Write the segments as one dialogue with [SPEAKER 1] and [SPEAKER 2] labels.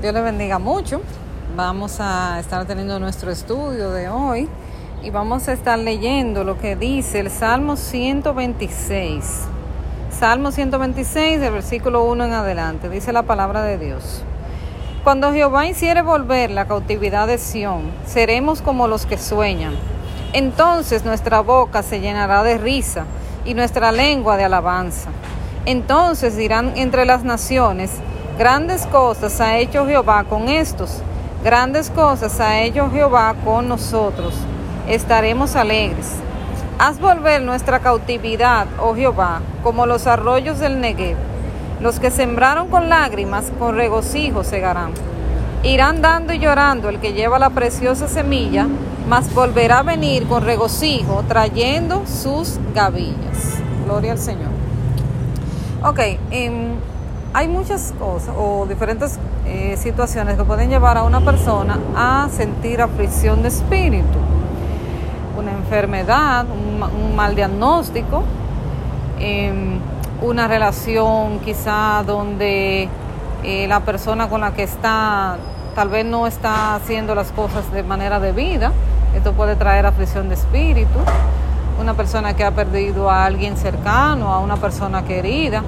[SPEAKER 1] Dios le bendiga mucho. Vamos a estar teniendo nuestro estudio de hoy y vamos a estar leyendo lo que dice el Salmo 126. Salmo 126, del versículo 1 en adelante, dice la palabra de Dios. Cuando Jehová hiciere volver la cautividad de Sión, seremos como los que sueñan. Entonces nuestra boca se llenará de risa y nuestra lengua de alabanza. Entonces dirán entre las naciones, grandes cosas ha hecho Jehová con estos, grandes cosas ha hecho Jehová con nosotros. Estaremos alegres. Haz volver nuestra cautividad, oh Jehová, como los arroyos del Negev. Los que sembraron con lágrimas, con regocijo segarán. Irán dando y llorando el que lleva la preciosa semilla, mas volverá a venir con regocijo, trayendo sus gavillas. Gloria al Señor. Ok, em, hay muchas cosas o diferentes eh, situaciones que pueden llevar a una persona a sentir aflicción de espíritu. Una enfermedad, un, mal diagnóstico, em, una relación quizá donde eh, la persona con la que está tal vez no está haciendo las cosas de manera debida. Esto puede traer aflicción de espíritu una persona que ha perdido a alguien cercano, a una persona querida.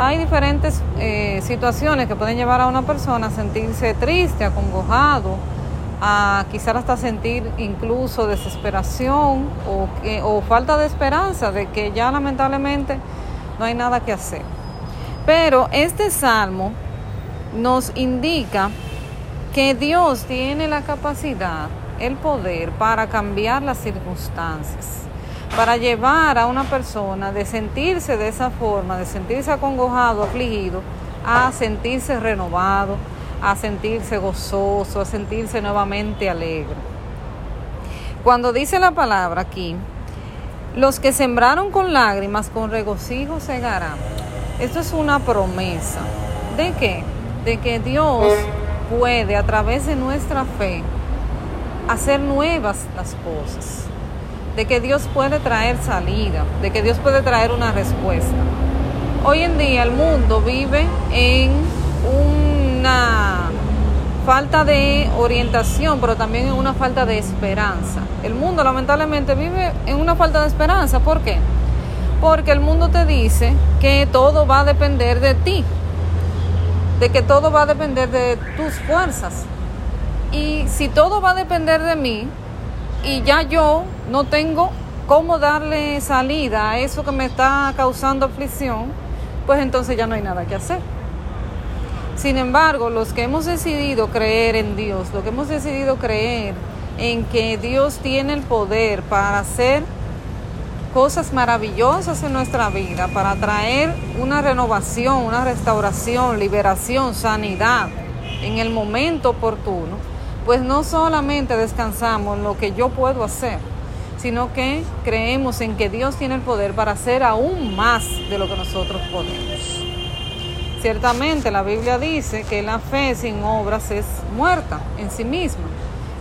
[SPEAKER 1] Hay diferentes eh, situaciones que pueden llevar a una persona a sentirse triste, acongojado, a quizás hasta sentir incluso desesperación o, o falta de esperanza de que ya lamentablemente no hay nada que hacer. Pero este salmo nos indica que Dios tiene la capacidad, el poder para cambiar las circunstancias para llevar a una persona de sentirse de esa forma, de sentirse acongojado, afligido, a sentirse renovado, a sentirse gozoso, a sentirse nuevamente alegre. Cuando dice la palabra aquí, los que sembraron con lágrimas, con regocijo segarán. Esto es una promesa. ¿De qué? De que Dios puede a través de nuestra fe hacer nuevas las cosas de que Dios puede traer salida, de que Dios puede traer una respuesta. Hoy en día el mundo vive en una falta de orientación, pero también en una falta de esperanza. El mundo lamentablemente vive en una falta de esperanza. ¿Por qué? Porque el mundo te dice que todo va a depender de ti, de que todo va a depender de tus fuerzas. Y si todo va a depender de mí, y ya yo no tengo cómo darle salida a eso que me está causando aflicción, pues entonces ya no hay nada que hacer. Sin embargo, los que hemos decidido creer en Dios, los que hemos decidido creer en que Dios tiene el poder para hacer cosas maravillosas en nuestra vida, para traer una renovación, una restauración, liberación, sanidad en el momento oportuno, pues no solamente descansamos en lo que yo puedo hacer, sino que creemos en que Dios tiene el poder para hacer aún más de lo que nosotros podemos. Ciertamente la Biblia dice que la fe sin obras es muerta en sí misma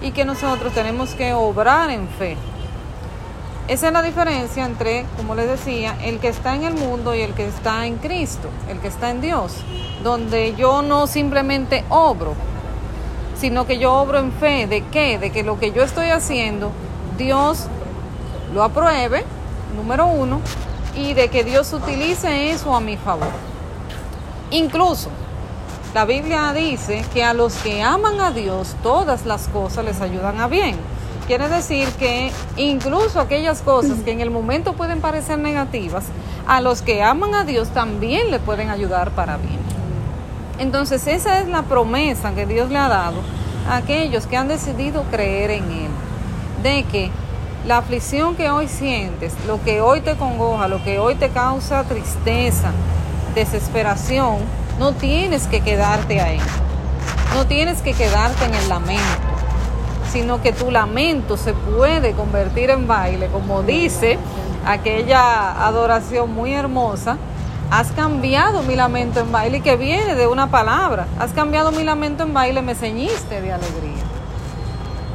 [SPEAKER 1] y que nosotros tenemos que obrar en fe. Esa es la diferencia entre, como les decía, el que está en el mundo y el que está en Cristo, el que está en Dios, donde yo no simplemente obro, sino que yo obro en fe. ¿De qué? De que lo que yo estoy haciendo, Dios lo apruebe, número uno, y de que Dios utilice eso a mi favor. Incluso, la Biblia dice que a los que aman a Dios, todas las cosas les ayudan a bien. Quiere decir que incluso aquellas cosas que en el momento pueden parecer negativas, a los que aman a Dios también le pueden ayudar para bien. Entonces esa es la promesa que Dios le ha dado a aquellos que han decidido creer en Él, de que la aflicción que hoy sientes, lo que hoy te congoja, lo que hoy te causa tristeza, desesperación, no tienes que quedarte ahí, no tienes que quedarte en el lamento, sino que tu lamento se puede convertir en baile, como dice aquella adoración muy hermosa Has cambiado mi lamento en baile, que viene de una palabra. Has cambiado mi lamento en baile, me ceñiste de alegría.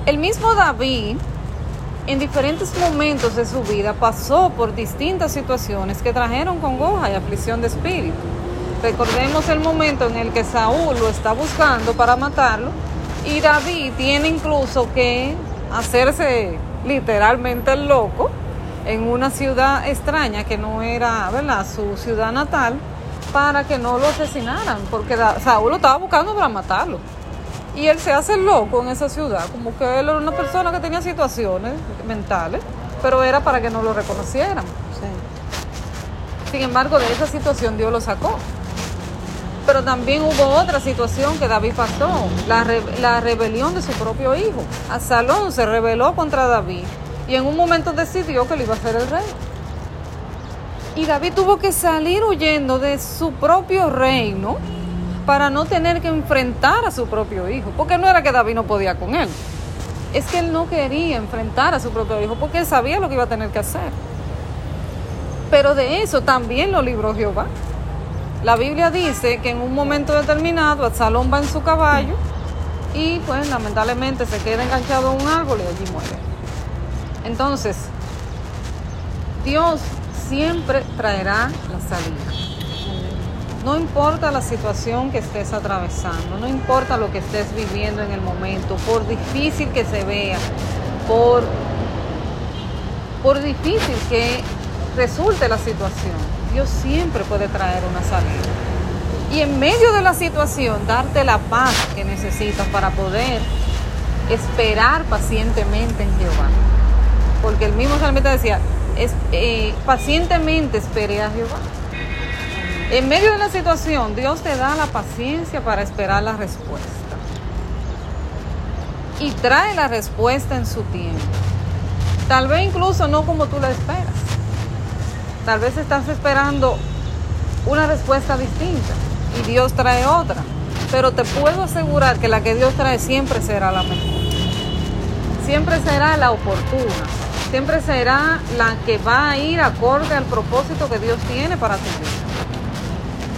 [SPEAKER 1] El mismo David, en diferentes momentos de su vida, pasó por distintas situaciones que trajeron congoja y aflicción de espíritu. Recordemos el momento en el que Saúl lo está buscando para matarlo y David tiene incluso que hacerse literalmente el loco en una ciudad extraña que no era, ¿verdad?, su ciudad natal para que no lo asesinaran, porque Saúl lo estaba buscando para matarlo. Y él se hace loco en esa ciudad, como que él era una persona que tenía situaciones mentales, pero era para que no lo reconocieran. Sin embargo, de esa situación Dios lo sacó. Pero también hubo otra situación que David pasó, la, la rebelión de su propio hijo. Absalón se rebeló contra David y en un momento decidió que él iba a ser el rey. Y David tuvo que salir huyendo de su propio reino para no tener que enfrentar a su propio hijo, porque no era que David no podía con él, es que él no quería enfrentar a su propio hijo porque él sabía lo que iba a tener que hacer. Pero de eso también lo libró Jehová. La Biblia dice que en un momento determinado Absalón va en su caballo y pues lamentablemente se queda enganchado a un árbol y allí muere. Entonces, Dios siempre traerá la salida. No importa la situación que estés atravesando, no importa lo que estés viviendo en el momento, por difícil que se vea, por, por difícil que resulte la situación, Dios siempre puede traer una salida. Y en medio de la situación, darte la paz que necesitas para poder esperar pacientemente en Jehová. Porque el mismo salmista decía, es, eh, pacientemente esperé a Jehová. En medio de la situación, Dios te da la paciencia para esperar la respuesta. Y trae la respuesta en su tiempo. Tal vez incluso no como tú la esperas. Tal vez estás esperando una respuesta distinta y Dios trae otra. Pero te puedo asegurar que la que Dios trae siempre será la mejor. Siempre será la oportuna. Siempre será la que va a ir acorde al propósito que Dios tiene para tu vida.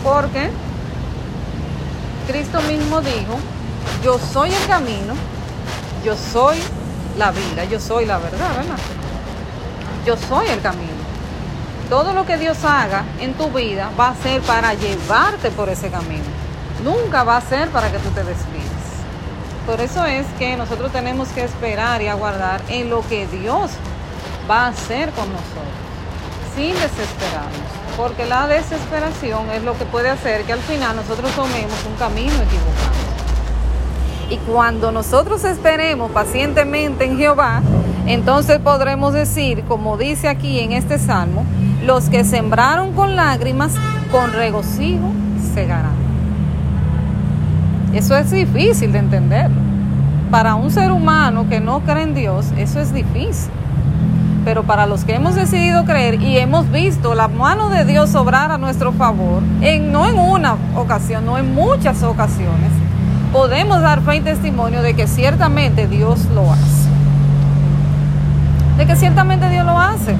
[SPEAKER 1] Porque Cristo mismo dijo, yo soy el camino, yo soy la vida, yo soy la verdad, ¿verdad? Yo soy el camino. Todo lo que Dios haga en tu vida va a ser para llevarte por ese camino. Nunca va a ser para que tú te desvíes. Por eso es que nosotros tenemos que esperar y aguardar en lo que Dios va a hacer con nosotros, sin desesperarnos porque la desesperación es lo que puede hacer que al final nosotros tomemos un camino equivocado. Y cuando nosotros esperemos pacientemente en Jehová, entonces podremos decir, como dice aquí en este salmo, los que sembraron con lágrimas, con regocijo segarán. Eso es difícil de entenderlo. Para un ser humano que no cree en Dios, eso es difícil pero para los que hemos decidido creer y hemos visto la mano de Dios obrar a nuestro favor, en, no en una ocasión, no en muchas ocasiones, podemos dar fe y testimonio de que ciertamente Dios lo hace. De que ciertamente Dios lo hace.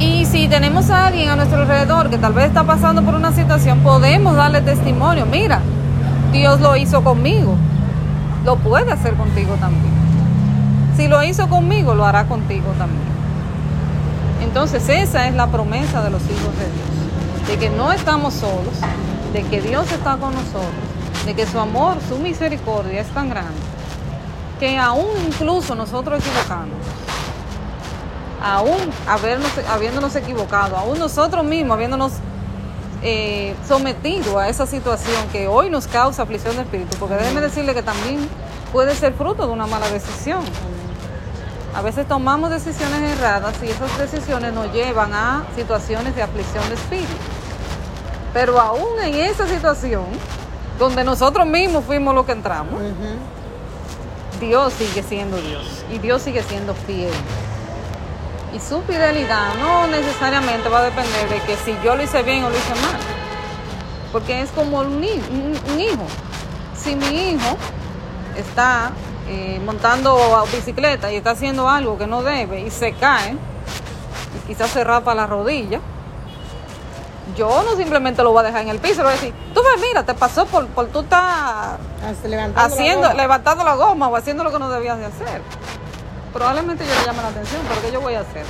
[SPEAKER 1] Y si tenemos a alguien a nuestro alrededor que tal vez está pasando por una situación, podemos darle testimonio. Mira, Dios lo hizo conmigo. Lo puede hacer contigo también. Si lo hizo conmigo, lo hará contigo también. Entonces esa es la promesa de los hijos de Dios, de que no estamos solos, de que Dios está con nosotros, de que su amor, su misericordia es tan grande, que aún incluso nosotros equivocamos, aún habiéndonos equivocado, aún nosotros mismos habiéndonos eh, sometido a esa situación que hoy nos causa aflicción de espíritu, porque déjeme decirle que también puede ser fruto de una mala decisión. A veces tomamos decisiones erradas y esas decisiones nos llevan a situaciones de aflicción de espíritu. Pero aún en esa situación, donde nosotros mismos fuimos los que entramos, Dios sigue siendo Dios y Dios sigue siendo fiel. Y su fidelidad no necesariamente va a depender de que si yo lo hice bien o lo hice mal. Porque es como un hijo. Si mi hijo está eh, montando bicicleta y está haciendo algo que no debe y se cae y quizás se rapa la rodilla, yo no simplemente lo voy a dejar en el piso, voy a decir, tú ves, mira, te pasó por, por tú estás haciendo, levantando la goma o haciendo lo que no debías de hacer. Probablemente yo le llame la atención, pero ¿qué yo voy a hacer?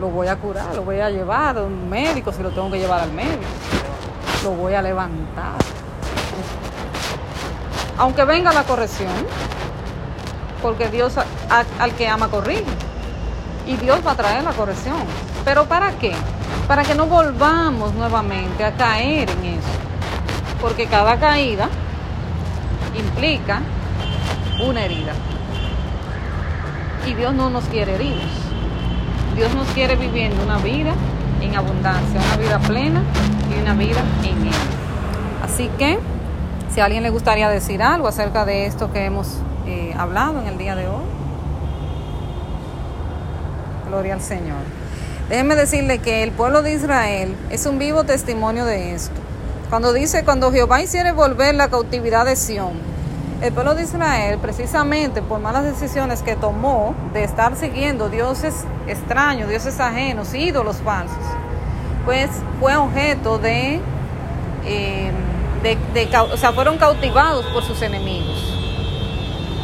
[SPEAKER 1] Lo voy a curar, lo voy a llevar a un médico si lo tengo que llevar al médico. lo voy a levantar. Aunque venga la corrección, porque Dios al que ama corrige. Y Dios va a traer la corrección. ¿Pero para qué? Para que no volvamos nuevamente a caer en eso. Porque cada caída implica una herida. Y Dios no nos quiere heridos. Dios nos quiere viviendo una vida en abundancia, una vida plena y una vida en Él. Así que, si a alguien le gustaría decir algo acerca de esto que hemos eh, hablado en el día de hoy, gloria al Señor. Déjenme decirle que el pueblo de Israel es un vivo testimonio de esto. Cuando dice, cuando Jehová hiciere volver la cautividad de Sión, el pueblo de Israel, precisamente por malas decisiones que tomó de estar siguiendo dioses extraños, dioses ajenos, ídolos falsos, pues fue objeto de, eh, o sea, fueron cautivados por sus enemigos.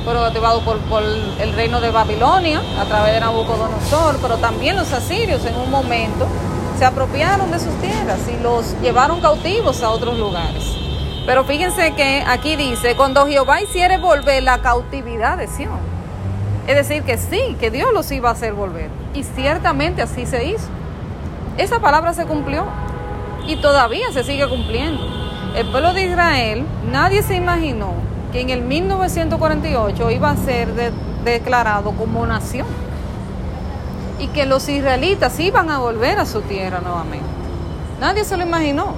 [SPEAKER 1] Fueron cautivados por, el reino de Babilonia a través de Nabucodonosor, pero también los asirios en un momento se apropiaron de sus tierras y los llevaron cautivos a otros lugares. Pero fíjense que aquí dice, cuando Jehová hiciere volver la cautividad de Sión. Es decir, que sí, que Dios los iba a hacer volver. Y ciertamente así se hizo. Esa palabra se cumplió y todavía se sigue cumpliendo. El pueblo de Israel, nadie se imaginó que en el 1948 iba a ser declarado como nación y que los israelitas iban a volver a su tierra nuevamente. Nadie se lo imaginó.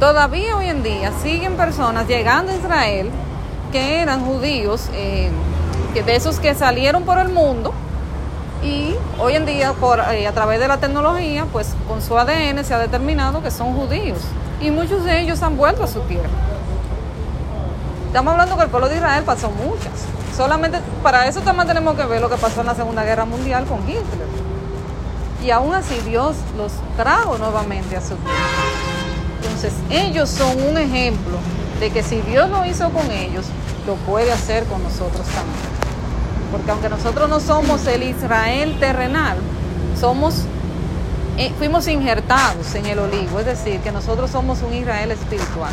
[SPEAKER 1] Todavía hoy en día siguen personas llegando a Israel que eran judíos, eh, de esos que salieron por el mundo y hoy en día por, eh, a través de la tecnología, pues con su ADN se ha determinado que son judíos y muchos de ellos han vuelto a su tierra. Estamos hablando que el pueblo de Israel pasó muchas. Solamente para eso también tenemos que ver lo que pasó en la Segunda Guerra Mundial con Hitler. Y aún así Dios los trajo nuevamente a su tierra. Entonces, ellos son un ejemplo de que si Dios lo hizo con ellos, lo puede hacer con nosotros también. Porque aunque nosotros no somos el Israel terrenal, somos eh, fuimos injertados en el olivo, es decir, que nosotros somos un Israel espiritual.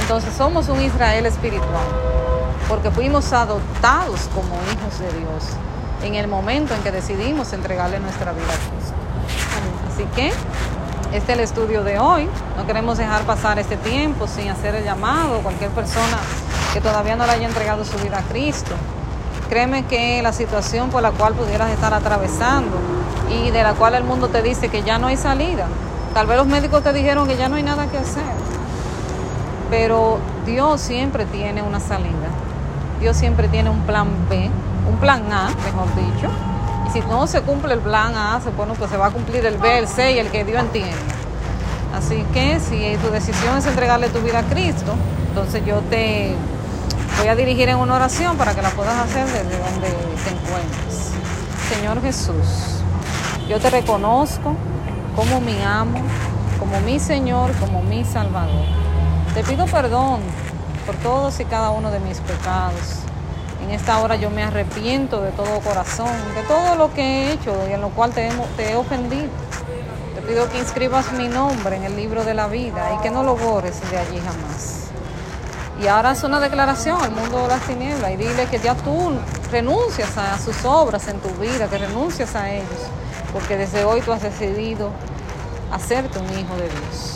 [SPEAKER 1] Entonces somos un Israel espiritual, porque fuimos adoptados como hijos de Dios en el momento en que decidimos entregarle nuestra vida a Cristo. Así que este es el estudio de hoy. No queremos dejar pasar este tiempo sin hacer el llamado. Cualquier persona que todavía no le haya entregado su vida a Cristo. Créeme que la situación por la cual pudieras estar atravesando y de la cual el mundo te dice que ya no hay salida. Tal vez los médicos te dijeron que ya no hay nada que hacer. Pero Dios siempre tiene una salida. Dios siempre tiene un plan B, un plan A, mejor dicho si no se cumple el plan A, bueno, pues se va a cumplir el B, el C y el que Dios entiende. Así que si tu decisión es entregarle tu vida a Cristo, entonces yo te voy a dirigir en una oración para que la puedas hacer desde donde te encuentres. Señor Jesús, yo te reconozco como mi amo, como mi Señor, como mi Salvador. Te pido perdón por todos y cada uno de mis pecados en esta hora yo me arrepiento de todo corazón, de todo lo que he hecho y en lo cual te he, ofendido. Te pido que inscribas mi nombre en el libro de la vida y que no lo borres de allí jamás. Y ahora haz una declaración al mundo de las tinieblas y dile que ya tú renuncias a sus obras en tu vida, que renuncias a ellos, porque desde hoy tú has decidido hacerte un hijo de Dios.